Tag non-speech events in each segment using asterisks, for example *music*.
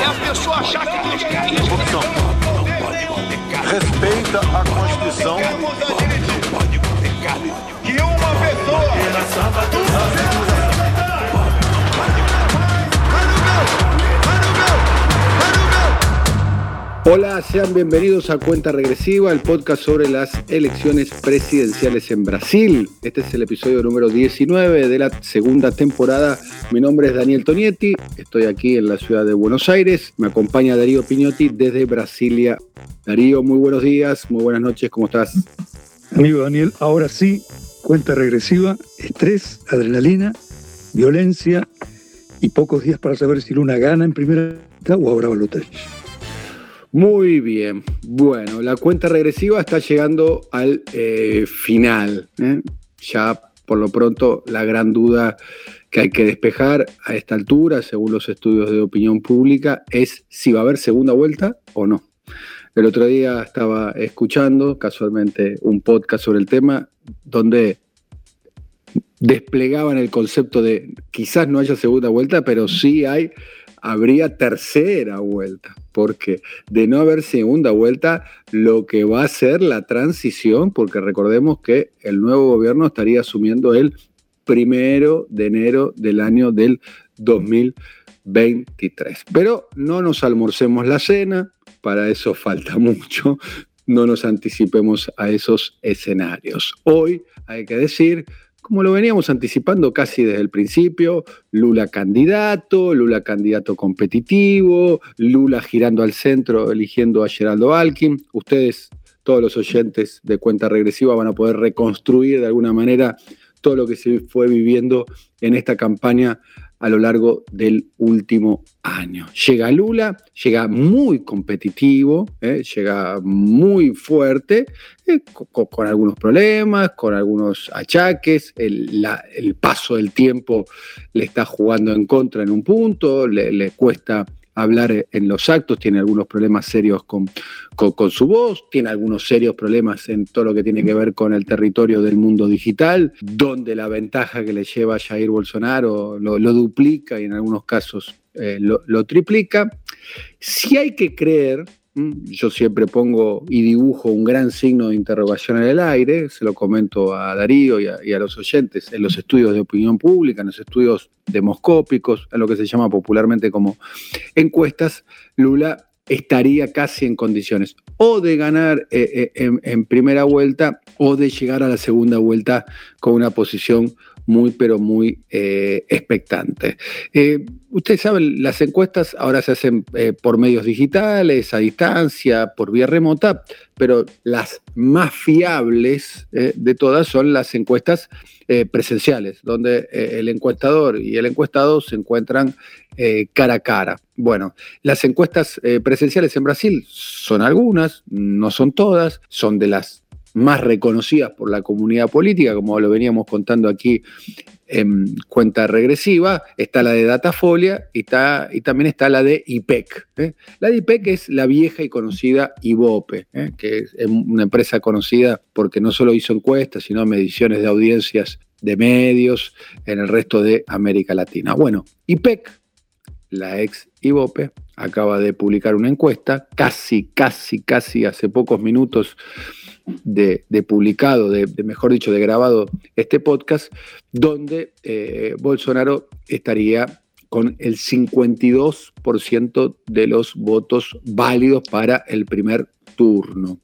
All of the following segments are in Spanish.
É a pessoa achar que Deus quer isso. Corrupção. Respeita a Constituição. que uma pessoa Hola, sean bienvenidos a Cuenta Regresiva, el podcast sobre las elecciones presidenciales en Brasil. Este es el episodio número 19 de la segunda temporada. Mi nombre es Daniel Tonietti, estoy aquí en la ciudad de Buenos Aires. Me acompaña Darío Piñotti desde Brasilia. Darío, muy buenos días, muy buenas noches, ¿cómo estás? Amigo Daniel, ahora sí, cuenta regresiva, estrés, adrenalina, violencia y pocos días para saber si Luna gana en primera o habrá balotaje. Muy bien. Bueno, la cuenta regresiva está llegando al eh, final. ¿eh? Ya por lo pronto la gran duda que hay que despejar a esta altura, según los estudios de opinión pública, es si va a haber segunda vuelta o no. El otro día estaba escuchando casualmente un podcast sobre el tema donde desplegaban el concepto de quizás no haya segunda vuelta, pero sí hay habría tercera vuelta, porque de no haber segunda vuelta, lo que va a ser la transición, porque recordemos que el nuevo gobierno estaría asumiendo el primero de enero del año del 2023. Pero no nos almorcemos la cena, para eso falta *laughs* mucho, no nos anticipemos a esos escenarios. Hoy hay que decir como lo veníamos anticipando casi desde el principio, Lula candidato, Lula candidato competitivo, Lula girando al centro, eligiendo a Geraldo Alkin. Ustedes, todos los oyentes de cuenta regresiva, van a poder reconstruir de alguna manera todo lo que se fue viviendo en esta campaña a lo largo del último año. Llega Lula, llega muy competitivo, eh, llega muy fuerte, eh, con, algunos problemas, con algunos achaques, el, paso del tiempo le está jugando en contra en un punto, le cuesta hablar en los actos, tiene algunos problemas serios con, con, su voz, tiene algunos serios problemas en todo lo que tiene que ver con el territorio del mundo digital, donde la ventaja que le lleva a Jair Bolsonaro lo, duplica y en algunos casos eh, lo, triplica. Si hay que creer, yo siempre pongo y dibujo un gran signo de interrogación en el aire, se lo comento a Darío y a, los oyentes, en los estudios de opinión pública, en los estudios demoscópicos, en lo que se llama popularmente como encuestas, Lula estaría casi en condiciones o de ganar eh, eh, en, primera vuelta o de llegar a la segunda vuelta con una posición muy, pero muy eh, expectante. Eh, ustedes saben, las encuestas ahora se hacen eh, por medios digitales, a distancia, por vía remota, pero las más fiables eh, de todas son las encuestas presenciales, donde el encuestador y el encuestado se encuentran cara a cara. Bueno, las encuestas presenciales en Brasil son algunas, no son todas, son de las más reconocidas por la comunidad política, como lo veníamos contando aquí en cuenta regresiva, está la de Datafolia y, está, y también está la de IPEC. ¿eh? La de IPEC es la vieja y conocida IVOPE, ¿eh? que es una empresa conocida porque no solo hizo encuestas, sino mediciones de audiencias de medios en el resto de América Latina. Bueno, IPEC, la ex IVOPE, acaba de publicar una encuesta, casi, casi, casi hace pocos minutos de, publicado, de, mejor dicho, de grabado este podcast, donde eh, Bolsonaro estaría con el 52% de los votos válidos para el primer turno,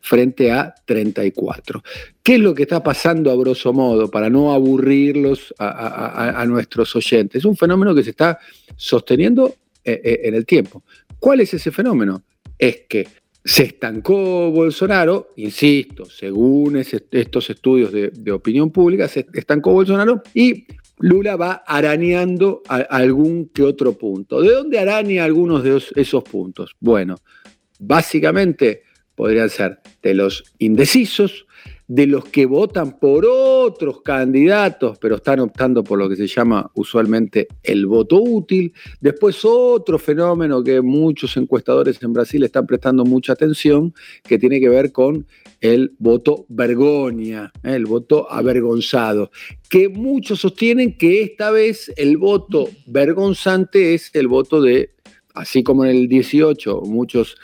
frente a 34. ¿Qué es lo que está pasando a grosso modo para no aburrirlos a nuestros oyentes? Es un fenómeno que se está sosteniendo eh, eh, en el tiempo. ¿Cuál es ese fenómeno? Es que se estancó Bolsonaro, insisto, según estos estudios de, opinión pública, se estancó Bolsonaro y Lula va arañando algún que otro punto. ¿De dónde araña algunos de os- esos puntos? Bueno, básicamente podrían ser de los indecisos, de los que votan por otros candidatos, pero están optando por lo que se llama usualmente el voto útil. Después otro fenómeno que muchos encuestadores en Brasil están prestando mucha atención, que tiene que ver con el voto vergonia, ¿eh? el voto avergonzado, que muchos sostienen que esta vez el voto vergonzante es el voto de, así como en el 18, muchos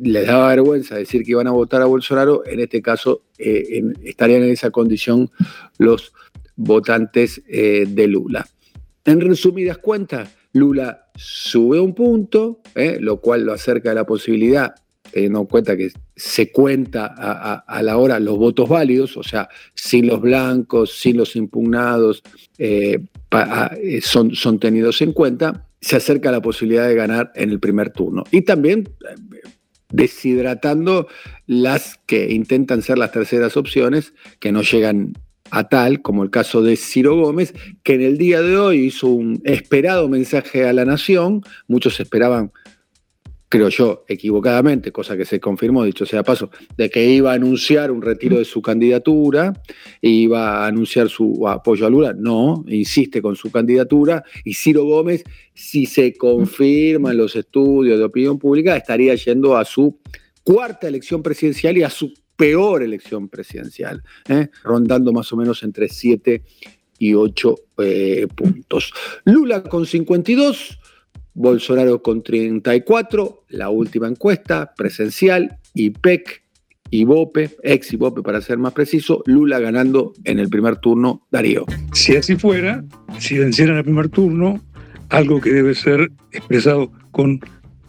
les daba vergüenza decir que iban a votar a Bolsonaro, en este caso eh, estarían en esa condición los votantes eh, de Lula. En resumidas cuentas, Lula sube un punto, eh, lo cual lo acerca de la posibilidad, teniendo en cuenta que se cuenta a, la hora los votos válidos, o sea, sin los blancos, sin los impugnados, son, son tenidos en cuenta, se acerca a la posibilidad de ganar en el primer turno. Y también deshidratando las que intentan ser las terceras opciones, que no llegan a tal, como el caso de Ciro Gómez, que en el día de hoy hizo un esperado mensaje a la nación, muchos esperaban, creo yo, equivocadamente, cosa que se confirmó, dicho sea paso, de que iba a anunciar un retiro de su candidatura, iba a anunciar su apoyo a Lula, no, insiste con su candidatura, y Ciro Gómez, si se confirman los estudios de opinión pública, estaría yendo a su cuarta elección presidencial y a su peor elección presidencial, ¿eh? rondando más o menos entre 7 y 8 eh, puntos. Lula con 52, Bolsonaro con 34, la última encuesta presencial, IPEC, Ibope, ex Ibope para ser más preciso, Lula ganando en el primer turno, Darío. Si así fuera, si vencieran el primer turno, algo que debe ser expresado con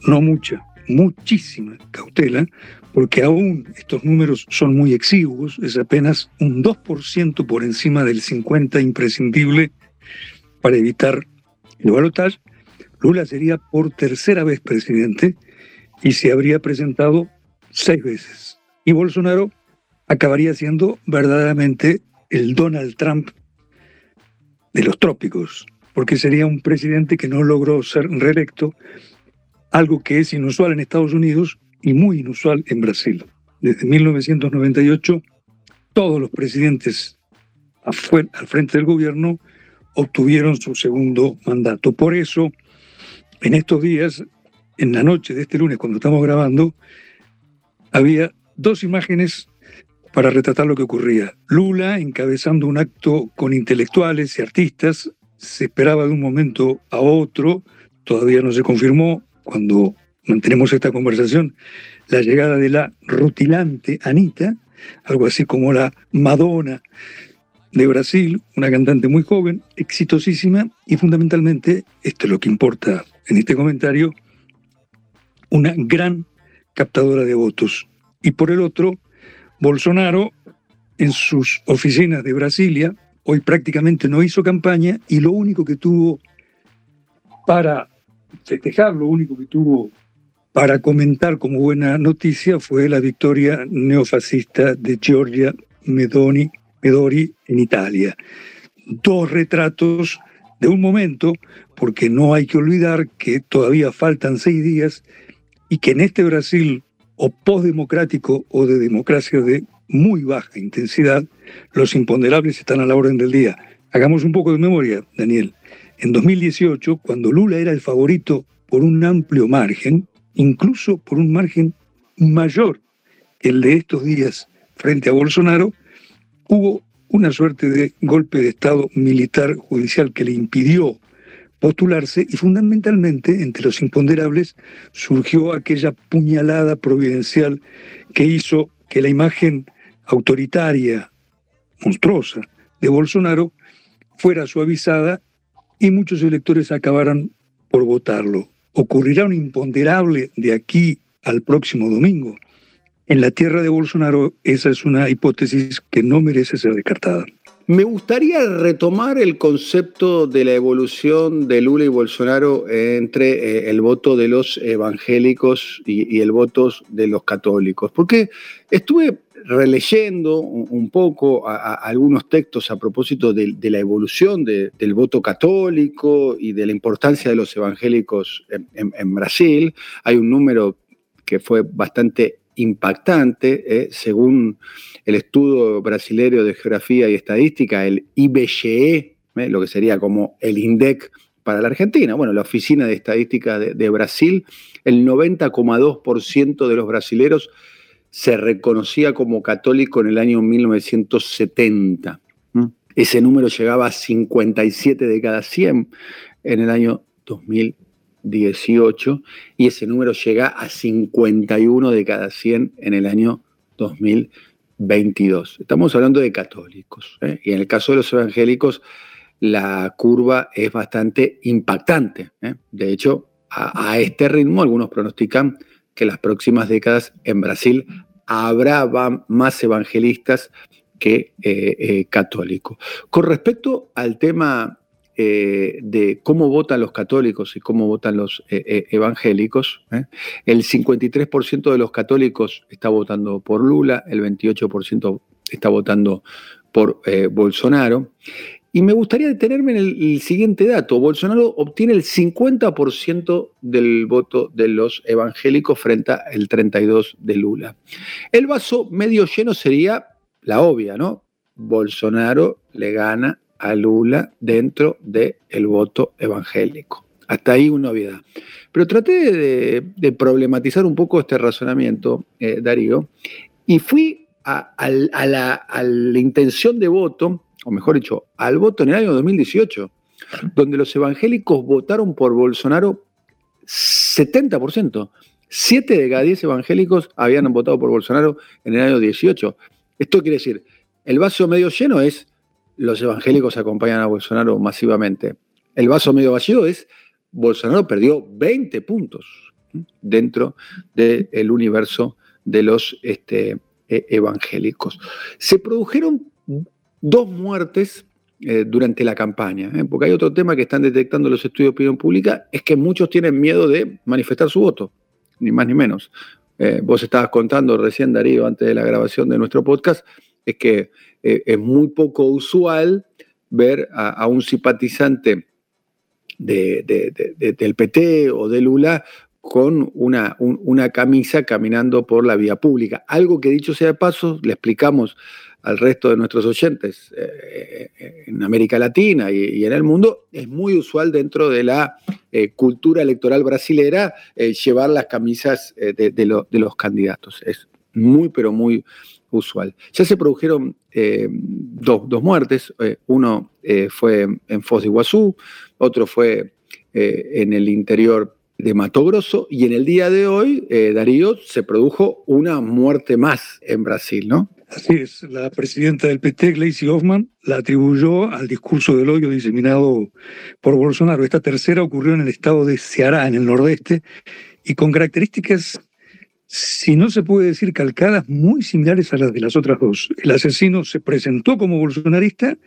no mucha, muchísima cautela, porque aún estos números son muy exiguos, es apenas un 2% por encima del 50% imprescindible para evitar el balotaje, Lula sería por tercera vez presidente y se habría presentado seis veces. Y Bolsonaro acabaría siendo verdaderamente el Donald Trump de los trópicos, porque sería un presidente que no logró ser reelecto, algo que es inusual en Estados Unidos y muy inusual en Brasil. Desde 1998, todos los presidentes al frente del gobierno obtuvieron su segundo mandato. Por eso, en estos días, en la noche de este lunes, cuando estamos grabando, había dos imágenes para retratar lo que ocurría. Lula encabezando un acto con intelectuales y artistas, se esperaba de un momento a otro, todavía no se confirmó cuando mantenemos esta conversación, la llegada de la rutilante Anita, algo así como la Madonna de Brasil, una cantante muy joven, exitosísima y fundamentalmente, esto es lo que importa en este comentario, una gran captadora de votos. Y por el otro, Bolsonaro, en sus oficinas de Brasilia, hoy prácticamente no hizo campaña y lo único que tuvo para festejar, lo único que tuvo para comentar como buena noticia fue la victoria neofascista de Giorgia Medoni, Medori en Italia. Dos retratos de un momento, porque no hay que olvidar que todavía faltan seis días y que en este Brasil o postdemocrático o de democracia de muy baja intensidad, los imponderables están a la orden del día. Hagamos un poco de memoria, Daniel. En 2018, cuando Lula era el favorito por un amplio margen, incluso por un margen mayor que el de estos días frente a Bolsonaro, hubo una suerte de golpe de Estado militar judicial que le impidió postularse y fundamentalmente entre los imponderables surgió aquella puñalada providencial que hizo que la imagen autoritaria, monstruosa de Bolsonaro fuera suavizada y muchos electores acabaran por votarlo. ¿Ocurrirá un imponderable de aquí al próximo domingo? En la tierra de Bolsonaro esa es una hipótesis que no merece ser descartada. Me gustaría retomar el concepto de la evolución de Lula y Bolsonaro entre eh, el voto de los evangélicos y, el voto de los católicos, porque estuve releyendo un, poco algunos textos a propósito de, la evolución del voto católico y de la importancia de los evangélicos en, Brasil. Hay un número que fue bastante impactante, eh, según el estudio brasileño de geografía y estadística, el IBGE, eh, lo que sería como el INDEC para la Argentina. Bueno, la Oficina de Estadística de, Brasil, el 90,2% de los brasileros se reconocía como católico en el año 1970. Ese número llegaba a 57 de cada 100 en el año 2018 y ese número llega a 51 de cada 100 en el año 2022. Estamos hablando de católicos. ¿eh? Y en el caso de los evangélicos, la curva es bastante impactante. ¿eh? De hecho, a, este ritmo, algunos pronostican que las próximas décadas en Brasil habrá más evangelistas que eh, católicos. Con respecto al tema de cómo votan los católicos y cómo votan los evangélicos, el 53% de los católicos está votando por Lula, el 28% está votando por Bolsonaro. Y me gustaría detenerme en el, siguiente dato. Bolsonaro obtiene el 50% del voto de los evangélicos frente al 32% de Lula. El vaso medio lleno sería la obvia, ¿no? Bolsonaro le gana a Lula dentro del voto evangélico. Hasta ahí una obviedad. Pero traté de, problematizar un poco este razonamiento, eh, Darío, y fui a la intención de voto o mejor dicho, al voto en el año 2018, donde los evangélicos votaron por Bolsonaro 70%. Siete de cada diez evangélicos habían votado por Bolsonaro en el año 18. Esto quiere decir, el vaso medio lleno es los evangélicos acompañan a Bolsonaro masivamente. El vaso medio vacío es Bolsonaro perdió 20 puntos dentro del universo de los este, e, evangélicos. Se produjeron dos muertes eh, durante la campaña, ¿eh? porque hay otro tema que están detectando los estudios de opinión pública, es que muchos tienen miedo de manifestar su voto, ni más ni menos. Eh, vos estabas contando recién, Darío, antes de la grabación de nuestro podcast, es que es muy poco usual ver a, un simpatizante del PT o de Lula con una, camisa caminando por la vía pública. Algo que dicho sea de paso, le explicamos al resto de nuestros oyentes eh, eh, en América Latina y, en el mundo, es muy usual dentro de la eh, cultura electoral brasilera llevar las camisas de, los candidatos. Es muy, pero muy usual. Ya se produjeron dos, muertes. uno fue en Foz de Iguazú, otro fue en el interior de Mato Grosso y en el día de hoy, Darío, se produjo una muerte más en Brasil, ¿no? Así es, la presidenta del PT, Gleisi Hoffman, la atribuyó al discurso del odio diseminado por Bolsonaro. Esta tercera ocurrió en el estado de Ceará, en el nordeste, y con características, si no se puede decir calcadas, muy similares a las de las otras dos. El asesino se presentó como bolsonarista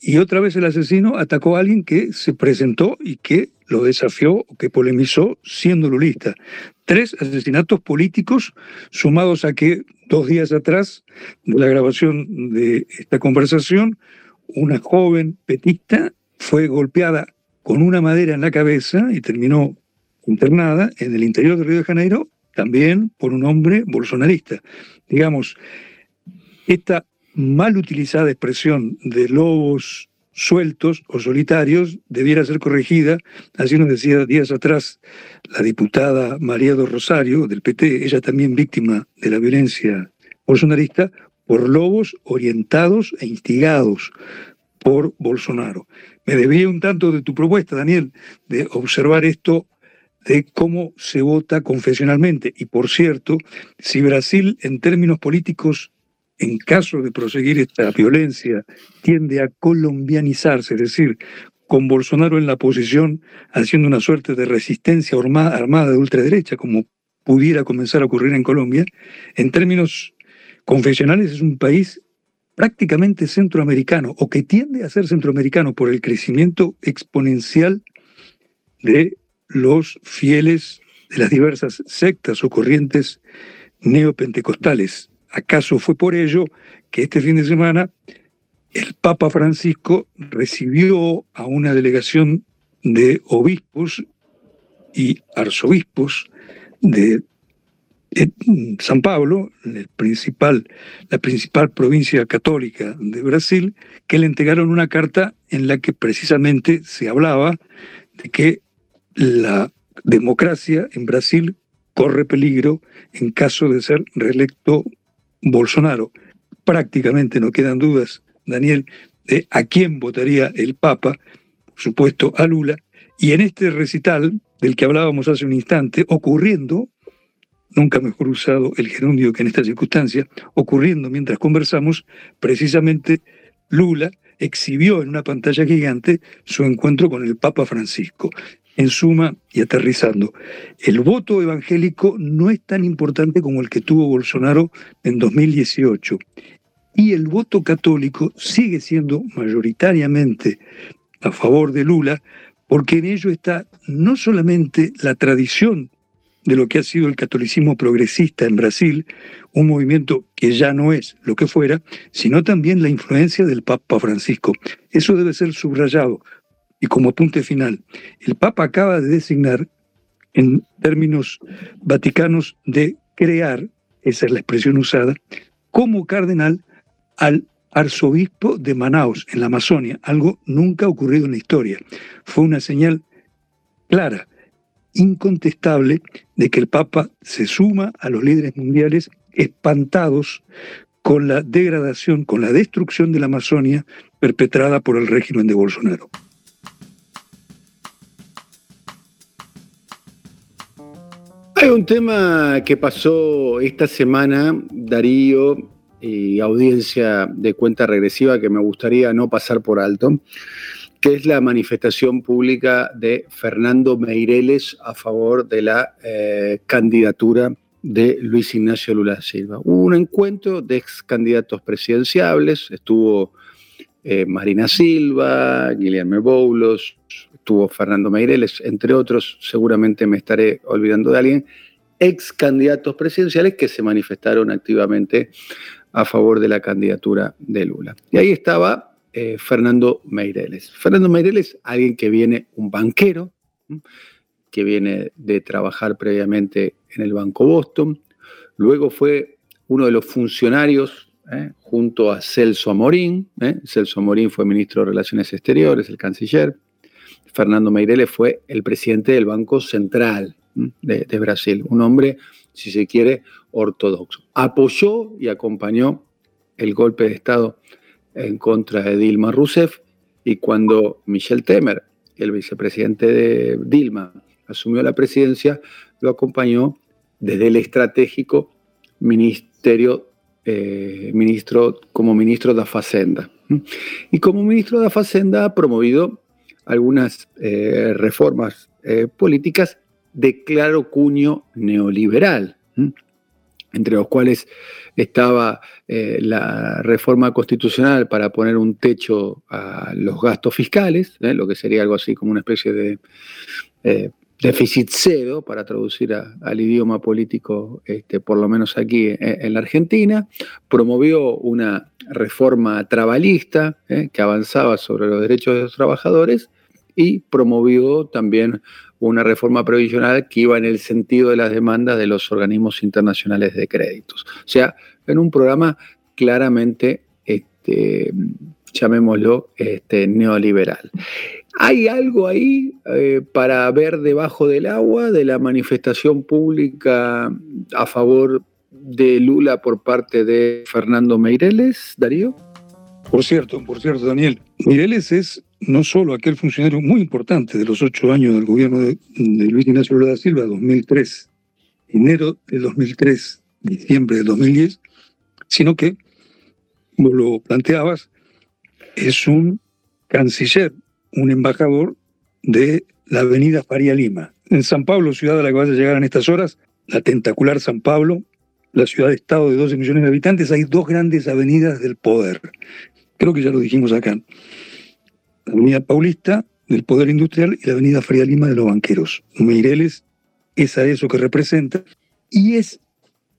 y otra vez el asesino atacó a alguien que se presentó y que lo desafió o que polemizó siendo lulista. Tres asesinatos políticos sumados a que dos días atrás de la grabación de esta conversación, una joven petista fue golpeada con una madera en la cabeza y terminó internada en el interior de Río de Janeiro, también por un hombre bolsonarista. Digamos, esta mal utilizada expresión de lobos sueltos o solitarios debiera ser corregida. Así nos decía días atrás la diputada María do Rosario del PT, ella también víctima de la violencia bolsonarista, por lobos orientados e instigados por Bolsonaro. Me debía un tanto de tu propuesta, Daniel, de observar esto de cómo se vota confesionalmente. Y por cierto, si Brasil en términos políticos en caso de proseguir esta violencia, tiende a colombianizarse, es decir, con Bolsonaro en la posición, haciendo una suerte de resistencia armada de ultraderecha, como pudiera comenzar a ocurrir en Colombia, en términos confesionales es un país prácticamente centroamericano, o que tiende a ser centroamericano por el crecimiento exponencial de los fieles de las diversas sectas o corrientes neopentecostales. ¿Acaso fue por ello que este fin de semana el Papa Francisco recibió a una delegación de obispos y arzobispos de, San Pablo, principal, la principal provincia católica de Brasil, que le entregaron una carta en la que precisamente se hablaba de que la democracia en Brasil corre peligro en caso de ser reelecto Bolsonaro. Prácticamente no quedan dudas, Daniel, de a quién votaría el Papa, por supuesto a Lula, y en este recital del que hablábamos hace un instante, ocurriendo, nunca mejor usado el gerundio que en esta circunstancia, ocurriendo mientras conversamos, precisamente Lula exhibió en una pantalla gigante su encuentro con el Papa Francisco. En suma, y aterrizando, el voto evangélico no es tan importante como el que tuvo Bolsonaro en 2018. Y el voto católico sigue siendo mayoritariamente a favor de Lula, porque en ello está no solamente la tradición de lo que ha sido el catolicismo progresista en Brasil, un movimiento que ya no es lo que fuera, sino también la influencia del Papa Francisco. Eso debe ser subrayado, y como apunte final, el Papa acaba de designar, en términos vaticanos, de crear, esa es la expresión usada, como cardenal al arzobispo de Manaus, en la Amazonia, algo nunca ocurrido en la historia. Fue una señal clara, incontestable, de que el Papa se suma a los líderes mundiales espantados con la degradación, con la destrucción de la Amazonia perpetrada por el régimen de Bolsonaro. Hay un tema que pasó esta semana, Darío y audiencia de cuenta regresiva, que me gustaría no pasar por alto, que es la manifestación pública de Fernando Meireles a favor de la eh, candidatura de Luis Ignacio Lula Silva. Hubo un encuentro de ex candidatos presidenciables, estuvo eh, Marina Silva, Guillermo Boulos, estuvo Fernando Meireles, entre otros, seguramente me estaré olvidando de alguien, ex candidatos presidenciales que se manifestaron activamente a favor de la candidatura de Lula. Y ahí estaba eh, Fernando Meireles. Fernando Meireles, alguien que viene, un banquero, que viene de trabajar previamente en el Banco Boston, luego fue uno de los funcionarios eh, junto a Celso Amorín, eh, Celso Amorín fue ministro de Relaciones Exteriores, el canciller, Fernando Meireles fue el presidente del Banco Central de, Brasil, un hombre, si se quiere, ortodoxo. Apoyó y acompañó el golpe de Estado en contra de Dilma Rousseff y cuando Michel Temer, el vicepresidente de Dilma, asumió la presidencia, lo acompañó desde el estratégico ministerio, eh, ministro, como ministro de Facenda. Y como ministro de Facenda ha promovido algunas eh, reformas eh, políticas de claro cuño neoliberal, entre los cuales estaba eh, la reforma constitucional para poner un techo a los gastos fiscales, lo que sería algo así como una especie de déficit cero, para traducir al idioma político, este, por lo menos aquí en, la Argentina, promovió una reforma trabalista que avanzaba sobre los derechos de los trabajadores y promovió también una reforma previsional que iba en el sentido de las demandas de los organismos internacionales de créditos. O sea, en un programa claramente, este, llamémoslo, este, neoliberal. ¿Hay algo ahí eh, para ver debajo del agua de la manifestación pública a favor de Lula por parte de Fernando Meireles, Darío? Por cierto, por cierto, Daniel, Meireles es no solo aquel funcionario muy importante de los ocho años del gobierno de, Luis Ignacio Lula da Silva, 2003, enero de 2003, diciembre de 2010, sino que, como lo planteabas, es un canciller, un embajador de la avenida Faria Lima. En San Pablo, ciudad a la que vas a llegar en estas horas, la tentacular San Pablo, la ciudad-estado de 12 millones de habitantes, hay dos grandes avenidas del poder. Creo que ya lo dijimos acá la Avenida Paulista del Poder Industrial y la Avenida Faria Lima de los Banqueros. Meireles es a eso que representa y es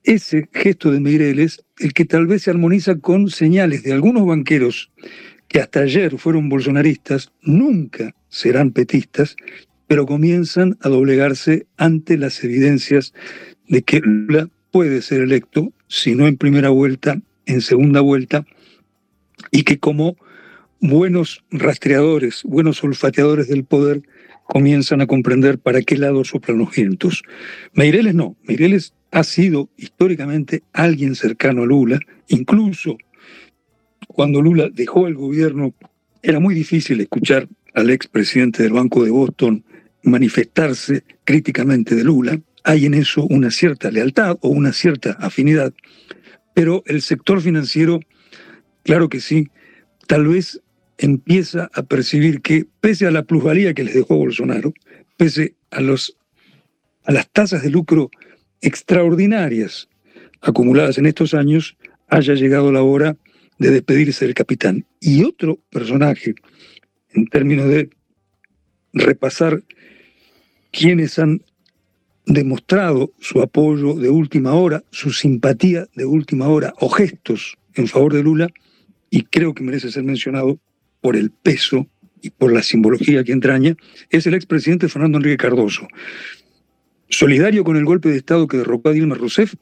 ese gesto de Meireles el que tal vez se armoniza con señales de algunos banqueros que hasta ayer fueron bolsonaristas, nunca serán petistas, pero comienzan a doblegarse ante las evidencias de que Lula puede ser electo, si no en primera vuelta, en segunda vuelta, y que como buenos rastreadores, buenos olfateadores del poder, comienzan a comprender para qué lado soplan los vientos. Meireles no, Meireles ha sido históricamente alguien cercano a Lula, incluso cuando Lula dejó el gobierno, era muy difícil escuchar al expresidente del Banco de Boston manifestarse críticamente de Lula. Hay en eso una cierta lealtad o una cierta afinidad, pero el sector financiero, claro que sí, tal vez empieza a percibir que pese a la plusvalía que les dejó Bolsonaro, pese a, los, a las tasas de lucro extraordinarias acumuladas en estos años, haya llegado la hora de despedirse del capitán. Y otro personaje, en términos de repasar quienes han demostrado su apoyo de última hora, su simpatía de última hora o gestos en favor de Lula, y creo que merece ser mencionado por el peso y por la simbología que entraña, es el expresidente Fernando Enrique Cardoso, solidario con el golpe de Estado que derrocó a Dilma Rousseff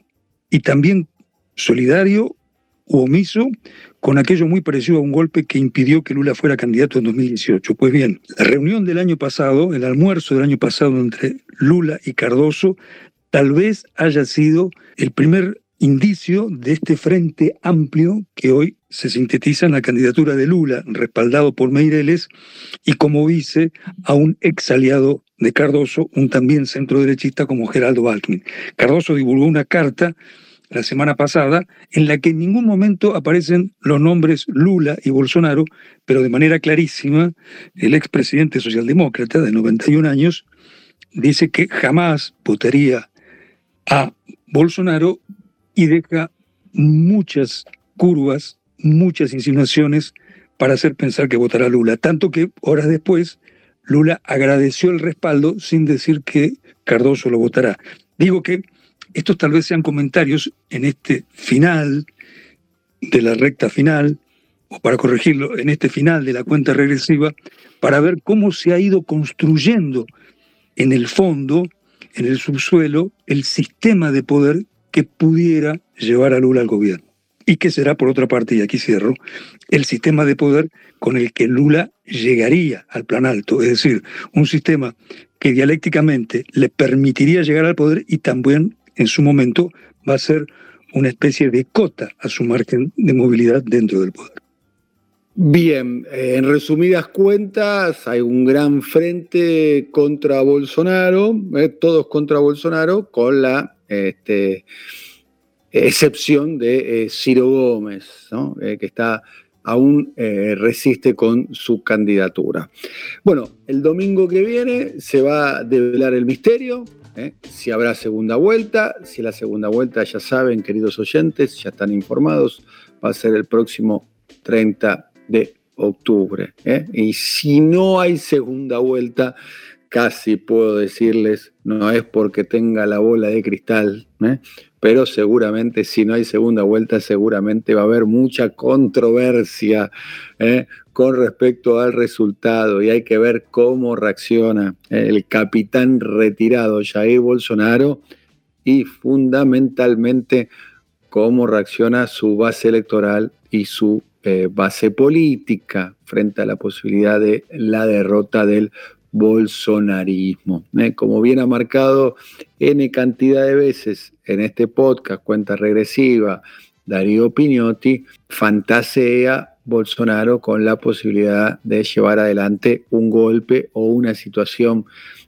y también solidario omiso con aquello muy parecido a un golpe que impidió que Lula fuera candidato en 2018. Pues bien, la reunión del año pasado, el almuerzo del año pasado entre Lula y Cardoso, tal vez haya sido el primer indicio de este frente amplio que hoy se sintetiza en la candidatura de Lula, respaldado por Meireles, y como vice a un ex aliado de Cardoso, un también centro derechista como Geraldo Alckmin. Cardoso divulgó una carta la semana pasada en la que en ningún momento aparecen los nombres Lula y Bolsonaro, pero de manera clarísima el expresidente socialdemócrata de 91 años dice que jamás votaría a Bolsonaro y deja muchas curvas, muchas insinuaciones para hacer pensar que votará Lula. Tanto que horas después Lula agradeció el respaldo sin decir que Cardoso lo votará. Digo que estos tal vez sean comentarios en este final de la recta final, o para corregirlo, en este final de la cuenta regresiva, para ver cómo se ha ido construyendo en el fondo, en el subsuelo, el sistema de poder que pudiera llevar a Lula al gobierno. Y que será, por otra parte, y aquí cierro, el sistema de poder con el que Lula llegaría al plan alto, es decir, un sistema que dialécticamente le permitiría llegar al poder y también en su momento va a ser una especie de cota a su margen de movilidad dentro del poder. Bien, eh, en resumidas cuentas, hay un gran frente contra Bolsonaro, eh, todos contra Bolsonaro, con la este, excepción de eh, Ciro Gómez, que está aún resiste con su candidatura. Bueno, el domingo que viene se va a develar el misterio, si habrá segunda vuelta, si la segunda vuelta ya saben, queridos oyentes, ya están informados, va a ser el próximo 30 de octubre. ¿eh? Y si no hay segunda vuelta, casi puedo decirles, no es porque tenga la bola de cristal, ¿eh? pero seguramente si no hay segunda vuelta, seguramente va a haber mucha controversia ¿eh? con respecto al resultado y hay que ver cómo reacciona el capitán retirado Jair Bolsonaro y fundamentalmente cómo reacciona su base electoral y su eh, base política frente a la posibilidad de la derrota del bolsonarismo. Eh, como bien ha marcado N cantidad de veces en este podcast, cuenta regresiva, Darío Piñotti, fantasea Bolsonaro con la posibilidad de llevar adelante un golpe o una situación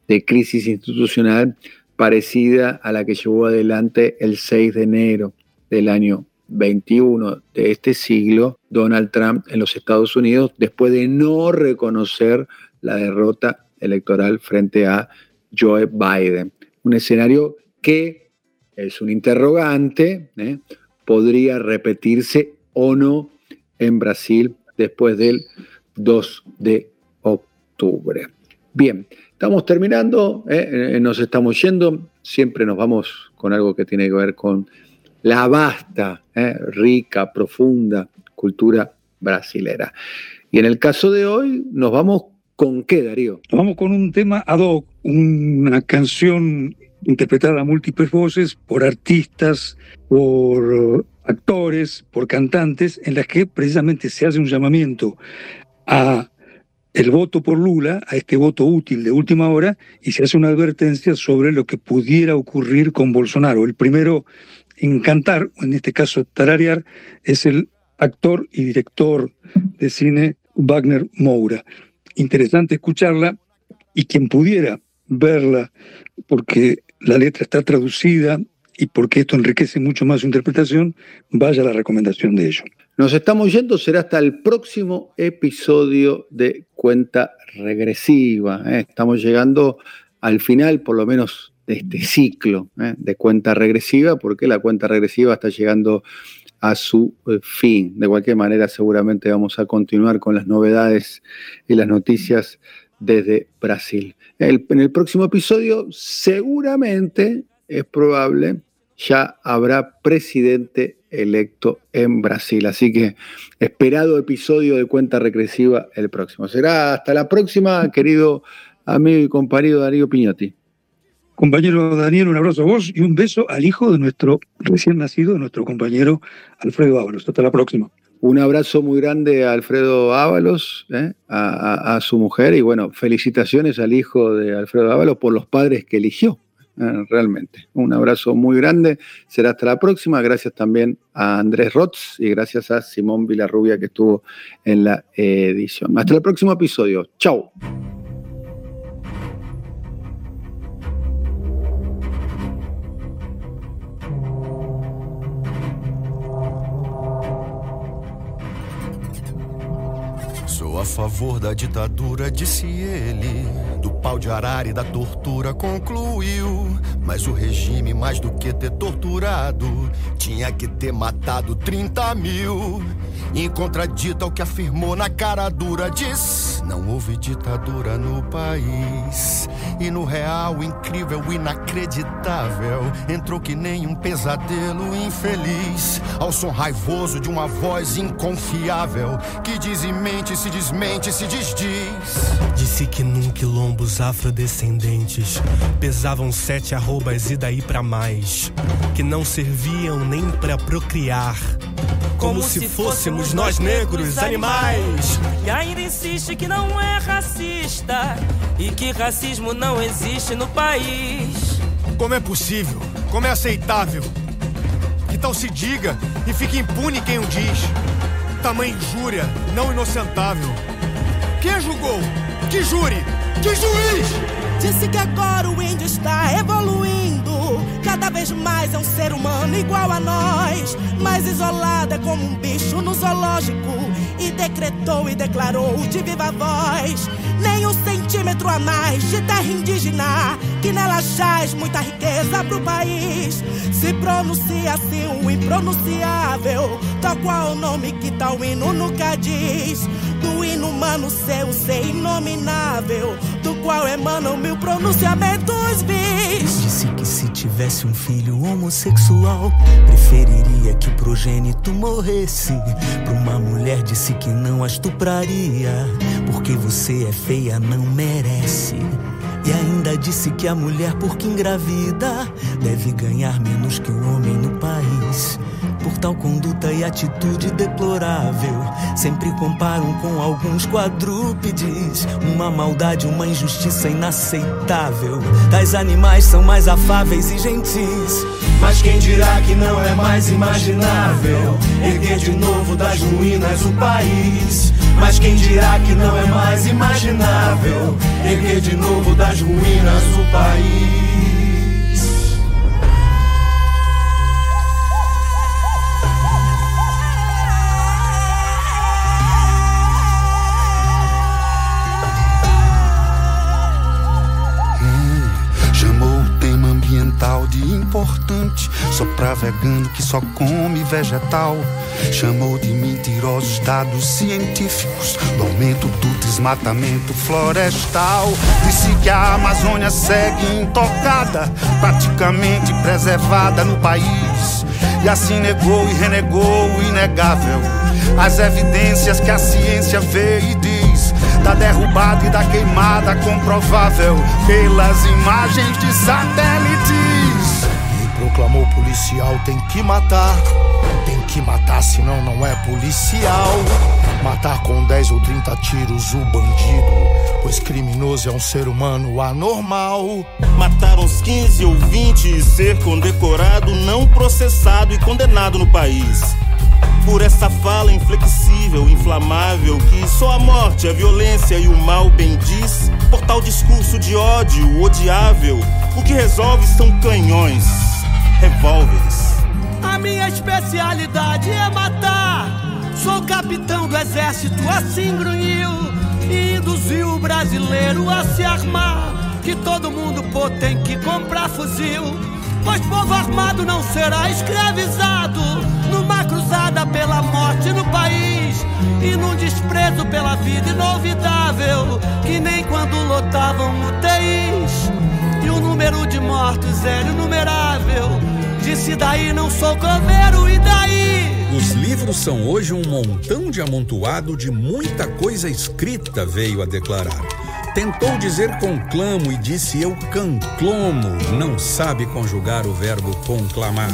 de crisis institucional parecida a la que llevó adelante el 6 de enero del año 21 de este siglo, Donald Trump en los Estados Unidos, después de no reconocer la derrota electoral frente a Joe Biden. Un escenario que es un interrogante, ¿eh? podría repetirse o no en Brasil después del 2 de octubre. Bien, estamos terminando, ¿eh? Eh, nos estamos yendo, siempre nos vamos con algo que tiene que ver con la vasta, rica, profunda cultura brasilera. Y en el caso de hoy, nos vamos con qué, Darío? Vamos con un tema ad hoc, una canción interpretada a múltiples voces por artistas, por actores, por cantantes, en las que precisamente se hace un llamamiento a el voto por Lula, a este voto útil de última hora, y se hace una advertencia sobre lo que pudiera ocurrir con Bolsonaro. El primero en cantar, en este caso tararear, es el actor y director de cine Wagner Moura. Interesante escucharla y quien pudiera verla, porque la letra está traducida y porque esto enriquece mucho más su interpretación, vaya la recomendación de ello. Nos estamos yendo, será hasta el próximo episodio de Cuenta Regresiva. ¿eh? Estamos llegando al final, por lo menos, de este ciclo ¿eh? de cuenta regresiva, porque la cuenta regresiva está llegando a su eh, fin. De cualquier manera, seguramente vamos a continuar con las novedades y las noticias desde Brasil. en el próximo episodio, seguramente es probable ya habrá presidente electo en Brasil. Así que esperado episodio de cuenta regresiva el próximo. Será hasta la próxima, querido amigo y compañero Darío Piñotti. Compañero Daniel, un abrazo a vos y un beso al hijo de nuestro recién nacido, nuestro compañero Alfredo Ábalos. Hasta la próxima. Un abrazo muy grande a Alfredo Ábalos, ¿eh? a, a su mujer y bueno, felicitaciones al hijo de Alfredo Ábalos por los padres que eligió. Eh, realmente. Un abrazo muy grande. Será hasta la próxima. Gracias también a Andrés Rotz y gracias a Simón Vilarrubia que estuvo en la edición. Hasta el próximo episodio. Chao. Favor da ditadura, disse ele. Do pau de arara e da tortura concluiu. Mas o regime, mais do que ter torturado, tinha que ter matado 30 mil. E contradita o que afirmou na cara dura, diz: Não houve ditadura no país. E no real, incrível, inacreditável, entrou que nem um pesadelo infeliz. Ao som raivoso de uma voz inconfiável, que diz e mente, se desmente, se desdiz. Disse que num quilombo os afrodescendentes pesavam sete arrobas e daí pra mais, que não serviam nem pra procriar. Como, se fôssemos nós negros animais. E ainda insiste que não é racista e que racismo não existe no país. Como é possível? Como é aceitável? Que tal se diga e fique impune quem o diz? Tamanha injúria, não inocentável. Quem julgou? Que júri? Que juiz? Disse que agora o índio está evoluindo. Cada vez mais é um ser humano igual a nós. Mais isolado é como um bicho no zoológico. E decretou e declarou de viva voz. Nem um centímetro a mais de terra indígena. Que nela jaz muita riqueza pro país. Se pronuncia assim o impronunciável. Tal qual o nome que tal hino nunca diz. Do inumano ser o ser inominável. Do qual emanam mil pronunciamentos bis. Disse que se tivesse um filho homossexual, preferiria que o progênito morresse. Pra uma mulher disse que não a estupraria, porque você é feia, não merece. E ainda disse que a mulher, porque engravida, deve ganhar menos que o homem no país. Por tal conduta e atitude deplorável, sempre comparam com alguns quadrúpedes. Uma maldade, uma injustiça inaceitável. Tais animais são mais afáveis e gentis. Mas quem dirá que não é mais imaginável erguer de novo das ruínas o país? Mas quem dirá que não é mais imaginável erguer de novo das ruínas o país? Vegano que só come vegetal. Chamou de mentirosos dados científicos. Do aumento do desmatamento florestal. Disse que a Amazônia segue intocada. Praticamente preservada no país. E assim negou e renegou o inegável. As evidências que a ciência vê e diz. Da derrubada e da queimada comprovável. Pelas imagens de satélites. Proclamou policial tem que matar. Tem que matar, senão não é policial. Matar com 10 ou 30 tiros o bandido, pois criminoso é um ser humano anormal. Matar uns 15 ou 20 e ser condecorado, não processado e condenado no país. Por essa fala inflexível, inflamável, que só a morte, a violência e o mal bendiz. Por tal discurso de ódio odiável, o que resolve são canhões, revólveres. A minha especialidade é matar. Sou capitão do exército, assim grunhiu e induziu o brasileiro a se armar. Que todo mundo pô tem que comprar fuzil, pois povo armado não será escravizado. Numa cruzada pela morte no país e num desprezo pela vida inolvidável, que nem quando lotavam UTIs e o número de mortos era inumerável. Disse daí não sou coveiro e daí? Os livros são hoje um montão de amontoado de muita coisa escrita, veio a declarar. Tentou dizer conclamo e disse eu canclomo, não sabe conjugar o verbo conclamar.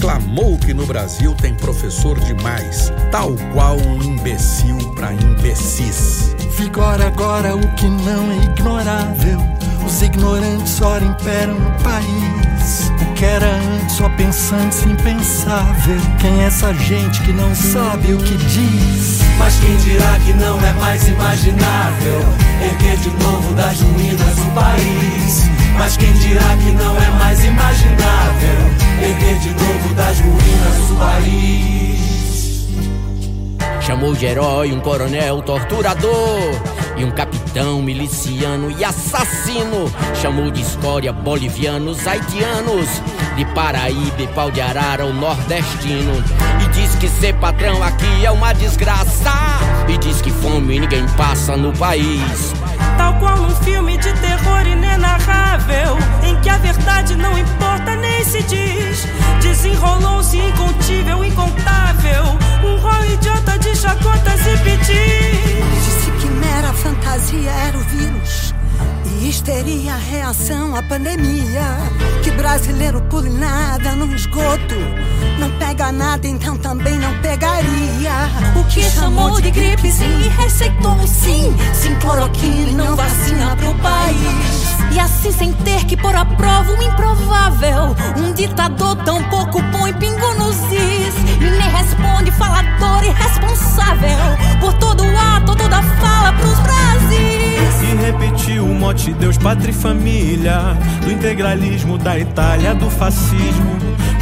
Clamou que no Brasil tem professor demais, tal qual um imbecil para imbecis. Vigora agora o que não é ignorável. Os ignorantes ora imperam no país. O que era antes só pensantes impensável. Quem é essa gente que não sabe o que diz? Mas quem dirá que não é mais imaginável erguer de novo das ruínas o país? Mas quem dirá que não é mais imaginável erguer de novo das ruínas o país? Chamou de herói um coronel torturador e um capitão miliciano e assassino. Chamou de escória bolivianos, haitianos, de Paraíba e pau de arara o nordestino. E diz que ser patrão aqui é uma desgraça. E diz que fome ninguém passa no país. Tal qual num filme de terror inenarrável, em que a verdade não importa nem se diz. Desenrolou-se incontível, incontável, um rol idiota de chacotas e pedis. Disse que mera fantasia era o vírus. Histeria a reação à pandemia. Que brasileiro pule nada no esgoto. Não pega nada, então também não pegaria. O que chamou de gripezinho e receitou sim. Sim, cloroquina e não vacina pro país. E assim sem ter que pôr à prova o improvável. Um ditador tão pouco põe pingo nos is. E nem responde falador irresponsável. Repetiu o mote Deus, pátria e família. Do integralismo da Itália, do fascismo.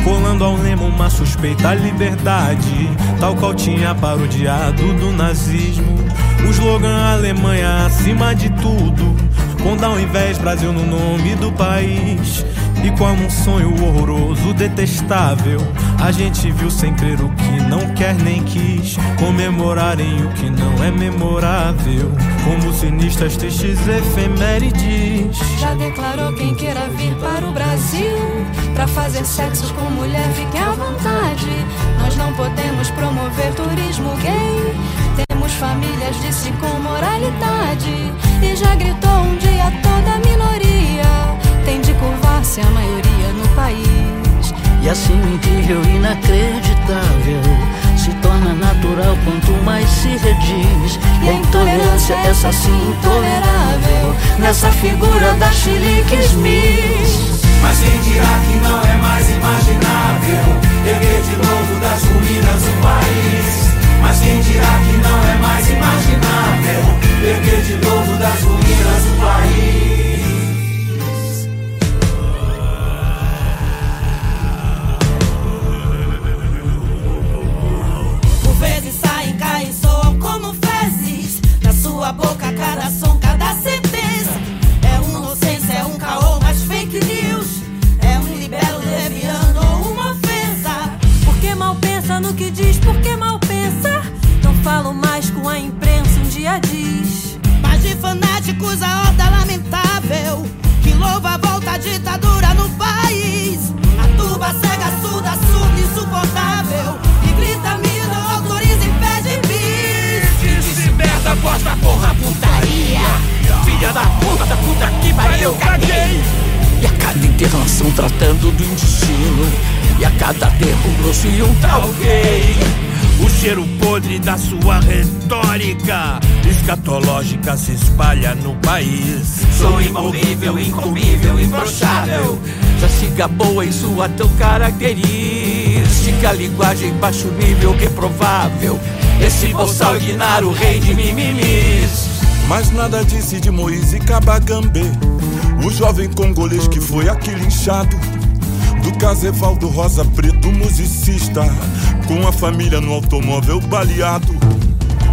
Colando ao lema uma suspeita liberdade, tal qual tinha parodiado do nazismo. O slogan Alemanha acima de tudo, com ao invés Brasil no nome do país. E como um sonho horroroso, detestável, a gente viu sem crer o que não quer nem quis. Comemorarem o que não é memorável, como sinistas tristes efemérides. Já declarou quem queira vir para o Brasil Pra fazer sexo com mulher, fique à vontade Nós não podemos promover turismo gay Temos famílias, disse com moralidade E já gritou um dia toda a minoria de curvar-se a maioria no país. E assim incrível, inacreditável Se torna natural quanto mais se rediz. E a intolerância, essa sim intolerável Nessa figura da Chilique Smith mas quem dirá que não é mais imaginável? Erguer de novo das ruínas o país Linguagem baixo nível, reprovável. Esse bolsal ignar rei de mimimis. Mas nada disse de Moise Kabagambê, o jovem congolês que foi aqui linchado do Casevaldo Rosa Preto, musicista, com a família no automóvel baleado.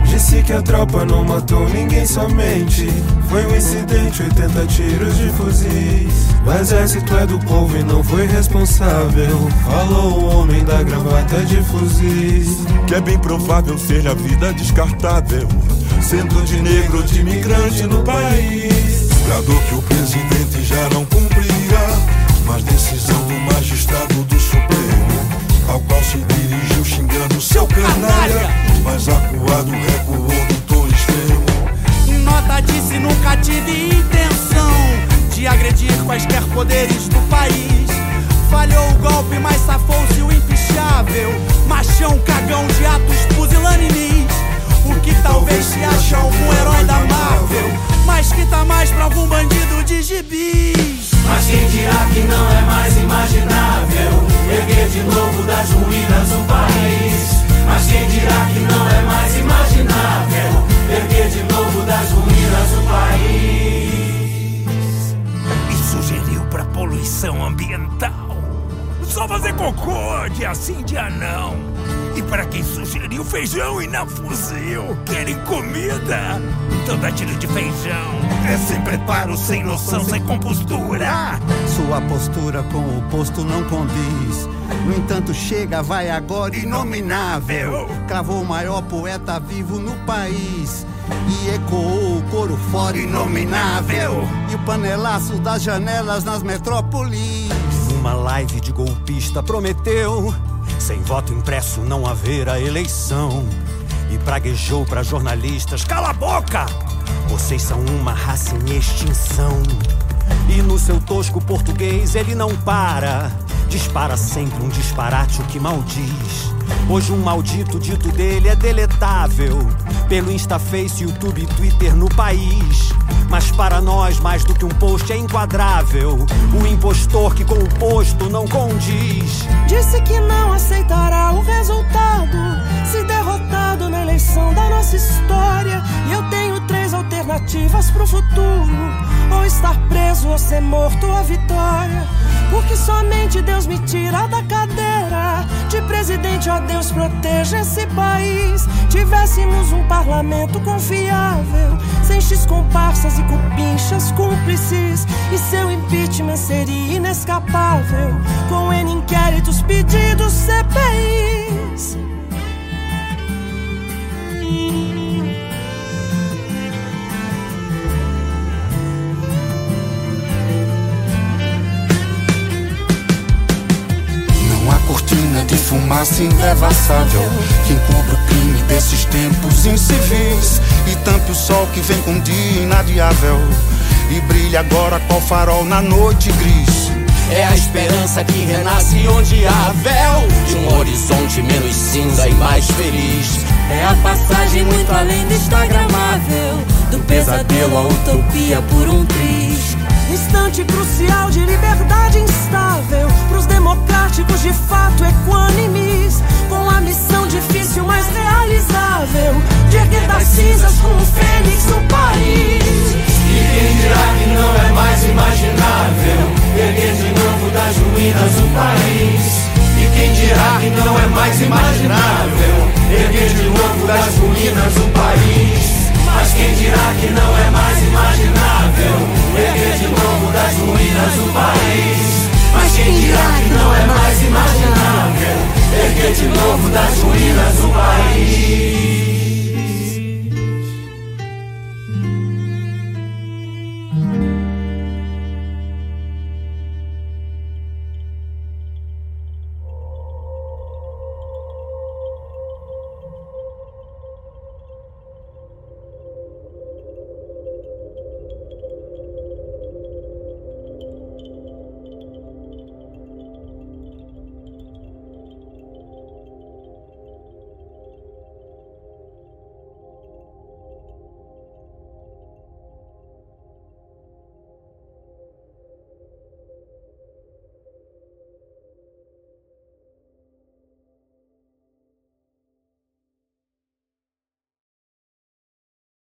Disse que a tropa não matou ninguém somente. Foi um incidente, 80 tiros de fuzis. O exército é do povo e não foi responsável. Falou o homem da gravata de fuzis. Que é bem provável ser a vida descartável. Sendo de negro de imigrante no país. Gradou que o presidente já não cumprirá mas decisão do magistrado do Supremo, ao qual se dirigiu xingando seu canalha, mas acuado recuou no tom extremo. Nota disse nunca tive intenção de agredir quaisquer poderes do país. Falhou o golpe, mas safou-se o impichável. Machão, cagão de atos pusilânimes. O que talvez se ache algum herói da Marvel, mas que tá mais pra algum bandido de gibis. Mas quem dirá que não é mais imaginável erguer de novo das ruínas o país? Mas quem dirá que não é mais imaginável erguer de novo das ruínas o país? E sugeriu pra poluição ambiental só fazer cocô dia sim, dia não. E para quem sugeriu feijão e não fuzil, querem comida? Então dá tiro de feijão. É sem preparo, sem noção, sem compostura. Sua postura com o posto não condiz. No entanto, chega, vai agora, inominável. Cravou o maior poeta vivo no país. E ecoou o coro fora, inominável. E o panelaço das janelas nas metrópolis. Uma live de golpista prometeu sem voto impresso não haverá eleição. E praguejou para jornalistas: cala a boca! Vocês são uma raça em extinção. E no seu tosco português ele não para. Dispara sempre um disparate o que maldiz. Hoje um maldito dito dele é deletável. Pelo Instaface, YouTube e Twitter no país. Mas para nós, mais do que um post é enquadrável. O impostor que com o posto não condiz. Disse que não aceitará o resultado. Se derrotado na eleição da nossa história. E alternativas pro futuro: ou estar preso, ou ser morto, a vitória. Porque somente Deus me tira da cadeira de presidente, ó Deus proteja esse país. Tivéssemos um parlamento confiável, sem X comparsas e cupinchas cúmplices. E seu impeachment seria inescapável, com N inquéritos pedidos CPIs. Cortina de fumaça indevassável que encobre o crime desses tempos incivis e tampe o sol que vem com um dia inadiável e brilha agora qual farol na noite gris. É a esperança que renasce onde há véu De um horizonte menos cinza e mais feliz É a passagem muito além do instagramável Do pesadelo à utopia por um triz instante crucial de liberdade instável. Pros democráticos de fato equânimes, com a missão difícil mas realizável. De erguer da cinza